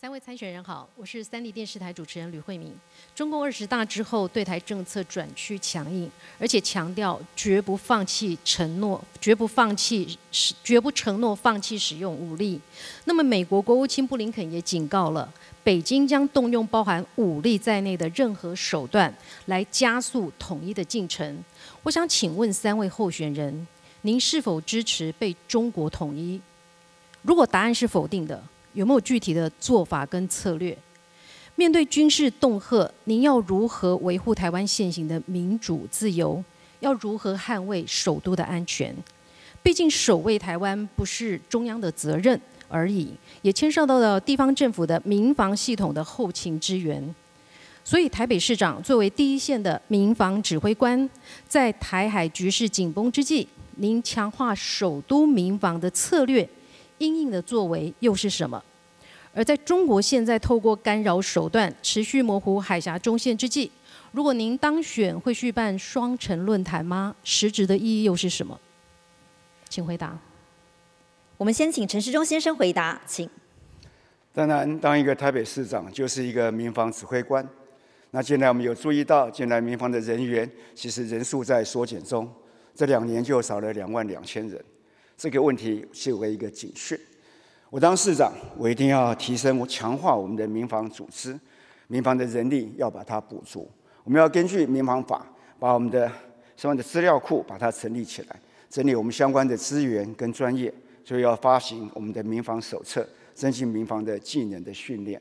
三位参选人好，我是三立电视台主持人吕慧敏。中共二十大之后，对台政策转趋强硬，而且强调绝不放弃承诺，绝不放弃使，绝不承诺放弃使用武力。那么，美国国务卿布林肯也警告了，北京将动用包含武力在内的任何手段来加速统一的进程。我想请问三位候选人，您是否支持被中国统一？如果答案是否定的，有没有具体的做法跟策略？面对军事恫吓，您要如何维护台湾现行的民主自由？要如何捍卫首都的安全？毕竟守卫台湾不是中央的责任而已，也牵涉到了地方政府的民防系统的后勤支援。所以，台北市长作为第一线的民防指挥官，在台海局势紧绷之际，您强化首都民防的策略。应应的作为又是什么？而在中国现在透过干扰手段持续模糊海峡中线之际，如果您当选，会续办双城论坛吗？实质的意义又是什么？请回答。我们先请陈时中先生回答，请。当然，当一个台北市长就是一个民防指挥官。那近来我们有注意到，近来民防的人员其实人数在缩减中，这两年就少了两万两千人。这个问题是为一个警讯。我当市长，我一定要提升、强化我们的民防组织，民防的人力要把它补足。我们要根据民防法，把我们的相关的资料库把它成立起来，整理我们相关的资源跟专业，所以要发行我们的民防手册，增进民防的技能的训练。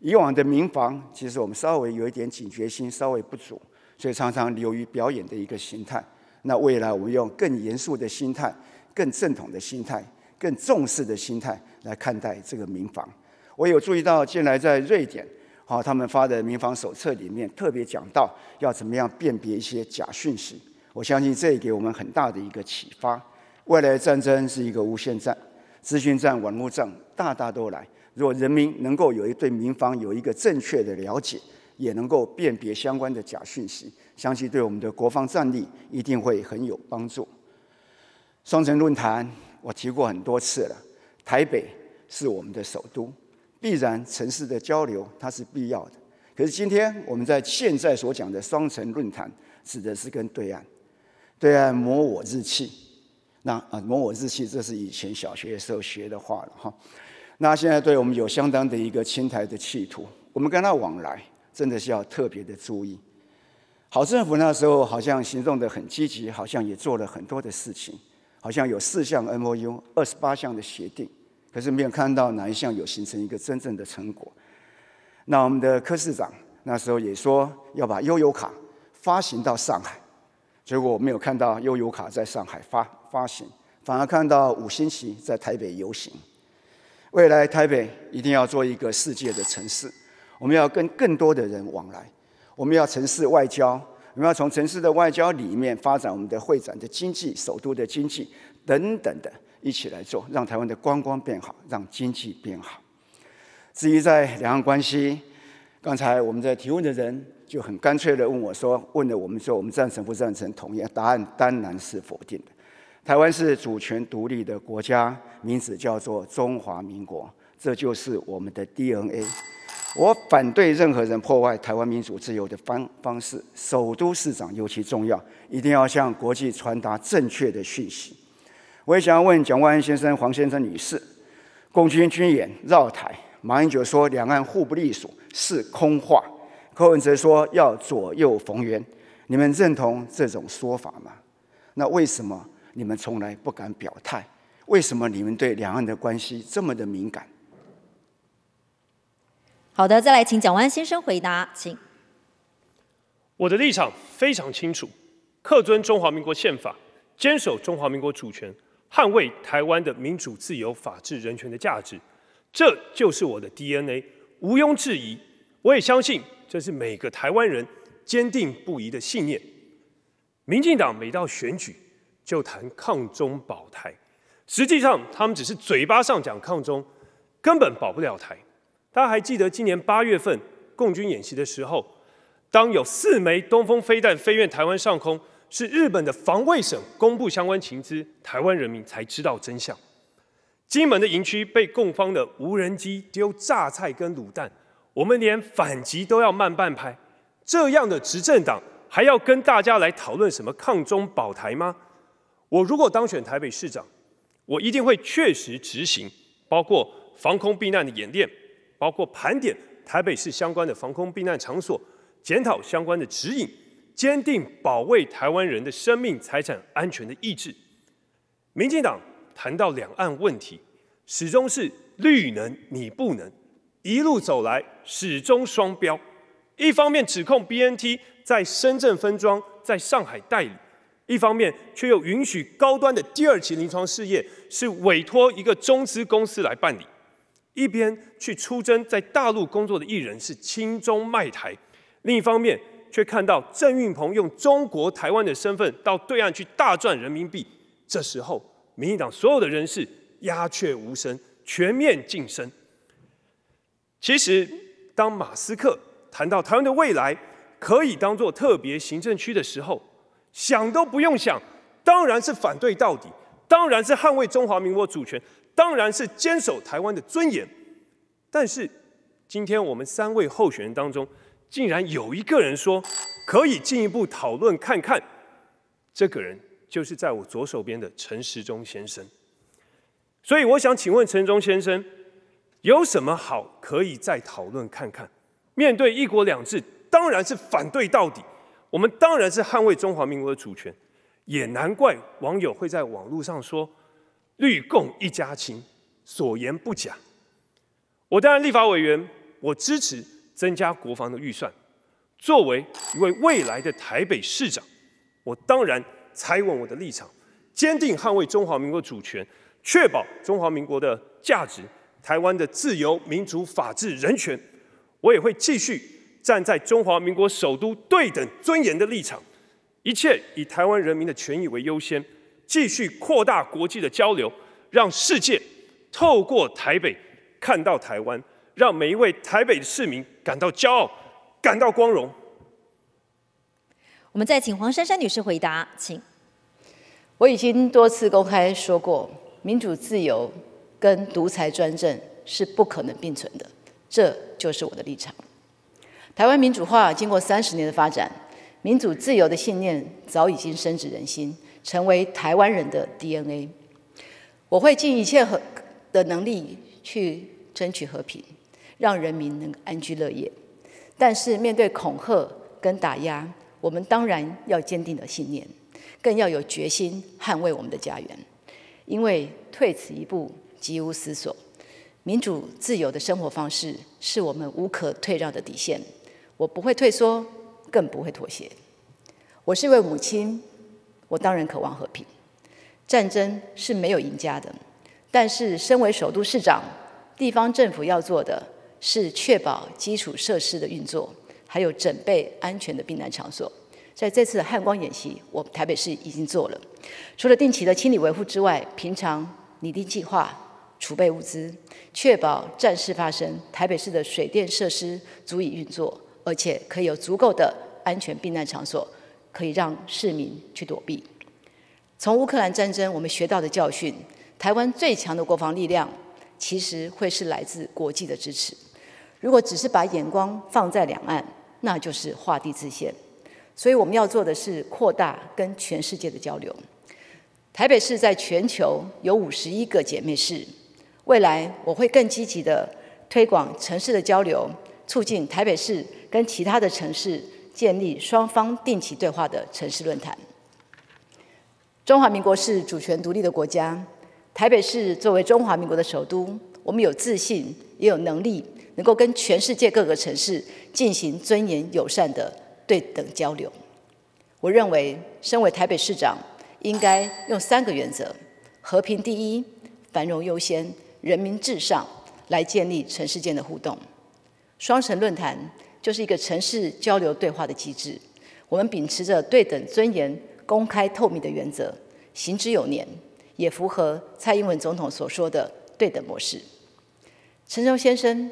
以往的民防，其实我们稍微有一点警觉心稍微不足，所以常常流于表演的一个形态。那未来我们用更严肃的心态。更正统的心态，更重视的心态来看待这个民防。我有注意到，近来在瑞典，好，他们发的民防手册里面特别讲到要怎么样辨别一些假讯息。我相信这也给我们很大的一个启发。未来战争是一个无线战、资讯战、网络战，大大都来。如果人民能够有一对民防有一个正确的了解，也能够辨别相关的假讯息，相信对我们的国防战力一定会很有帮助。双城论坛，我提过很多次了。台北是我们的首都，必然城市的交流它是必要的。可是今天我们在现在所讲的双城论坛，指的是跟对岸，对岸磨我日气。那啊，磨我日气，这是以前小学的时候学的话了哈。那现在对我们有相当的一个侵台的企图，我们跟他往来，真的是要特别的注意。好政府那时候好像行动的很积极，好像也做了很多的事情。好像有四项 M O U，二十八项的协定，可是没有看到哪一项有形成一个真正的成果。那我们的柯市长那时候也说要把悠游卡发行到上海，结果我没有看到悠游卡在上海发发行，反而看到五星旗在台北游行。未来台北一定要做一个世界的城市，我们要跟更多的人往来，我们要城市外交。我们要从城市的外交里面发展我们的会展的经济、首都的经济等等的，一起来做，让台湾的观光变好，让经济变好。至于在两岸关系，刚才我们在提问的人就很干脆的问我说：“问了我们说，我们赞成不赞成同意？”答案当然是否定的。台湾是主权独立的国家，名字叫做中华民国，这就是我们的 DNA。我反对任何人破坏台湾民主自由的方方式。首都市长尤其重要，一定要向国际传达正确的讯息。我也想要问蒋万安先生、黄先生女士：共军军演绕台，马英九说两岸互不隶属是空话，柯文哲说要左右逢源，你们认同这种说法吗？那为什么你们从来不敢表态？为什么你们对两岸的关系这么的敏感？好的，再来请蒋万先生回答，请。我的立场非常清楚，恪遵中华民国宪法，坚守中华民国主权，捍卫台湾的民主、自由、法治、人权的价值，这就是我的 DNA，毋庸置疑。我也相信这是每个台湾人坚定不移的信念。民进党每到选举就谈抗中保台，实际上他们只是嘴巴上讲抗中，根本保不了台。大家还记得今年八月份共军演习的时候，当有四枚东风飞弹飞越台湾上空，是日本的防卫省公布相关情资，台湾人民才知道真相。金门的营区被共方的无人机丢榨菜跟卤蛋，我们连反击都要慢半拍。这样的执政党还要跟大家来讨论什么抗中保台吗？我如果当选台北市长，我一定会确实执行，包括防空避难的演练，包括盘点台北市相关的防空避难场所，检讨相关的指引，坚定保卫台湾人的生命财产安全的意志。民进党谈到两岸问题，始终是绿能你不能，一路走来始终双标。一方面指控 BNT 在深圳分装，在上海代理，一方面却又允许高端的第二期临床试验是委托一个中资公司来办理，一边去出征在大陆工作的艺人是亲中卖台，另一方面却看到郑运鹏用中国台湾的身份到对岸去大赚人民币。这时候，民进党所有的人士鸦雀无声，全面晋升。其实，当马斯克。谈到台湾的未来可以当做特别行政区的时候，想都不用想，当然是反对到底，当然是捍卫中华民国主权，当然是坚守台湾的尊严。但是今天我们三位候选人当中，竟然有一个人说可以进一步讨论看看，这个人就是在我左手边的陈时中先生。所以我想请问陈忠先生，有什么好可以再讨论看看？面对一国两制，当然是反对到底。我们当然是捍卫中华民国的主权，也难怪网友会在网络上说“律共一家亲”，所言不假。我当然立法委员，我支持增加国防的预算。作为一位未来的台北市长，我当然踩稳我的立场，坚定捍卫中华民国主权，确保中华民国的价值，台湾的自由、民主、法治、人权。我也会继续站在中华民国首都对等尊严的立场，一切以台湾人民的权益为优先，继续扩大国际的交流，让世界透过台北看到台湾，让每一位台北的市民感到骄傲，感到光荣。我们再请黄珊珊女士回答，请。我已经多次公开说过，民主自由跟独裁专政是不可能并存的。这就是我的立场。台湾民主化经过三十年的发展，民主自由的信念早已经深植人心，成为台湾人的 DNA。我会尽一切和的能力去争取和平，让人民能安居乐业。但是面对恐吓跟打压，我们当然要坚定的信念，更要有决心捍卫我们的家园。因为退此一步，极无思索。民主自由的生活方式是我们无可退让的底线，我不会退缩，更不会妥协。我是一位母亲，我当然渴望和平。战争是没有赢家的，但是身为首都市长，地方政府要做的是确保基础设施的运作，还有准备安全的避难场所。在这次的汉光演习，我台北市已经做了，除了定期的清理维护之外，平常拟定计划。储备物资，确保战事发生，台北市的水电设施足以运作，而且可以有足够的安全避难场所，可以让市民去躲避。从乌克兰战争我们学到的教训，台湾最强的国防力量，其实会是来自国际的支持。如果只是把眼光放在两岸，那就是画地自限。所以我们要做的是扩大跟全世界的交流。台北市在全球有五十一个姐妹市。未来我会更积极的推广城市的交流，促进台北市跟其他的城市建立双方定期对话的城市论坛。中华民国是主权独立的国家，台北市作为中华民国的首都，我们有自信，也有能力，能够跟全世界各个城市进行尊严友善的对等交流。我认为，身为台北市长，应该用三个原则：和平第一，繁荣优先。人民至上，来建立城市间的互动。双城论坛就是一个城市交流对话的机制。我们秉持着对等、尊严、公开、透明的原则，行之有年，也符合蔡英文总统所说的对等模式。陈忠先生，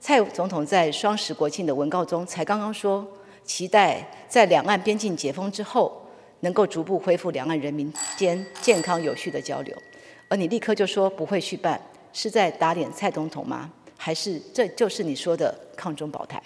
蔡总统在双十国庆的文告中才刚刚说，期待在两岸边境解封之后，能够逐步恢复两岸人民间健康有序的交流。而你立刻就说不会续办，是在打脸蔡总统吗？还是这就是你说的抗中保台？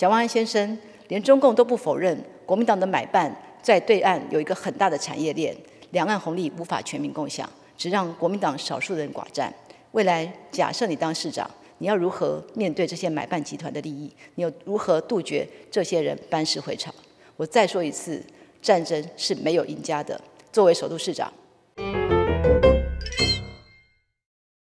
蒋万安先生连中共都不否认，国民党的买办在对岸有一个很大的产业链，两岸红利无法全民共享，只让国民党少数人寡占。未来假设你当市长，你要如何面对这些买办集团的利益？你又如何杜绝这些人班师回朝？我再说一次，战争是没有赢家的。作为首都市长，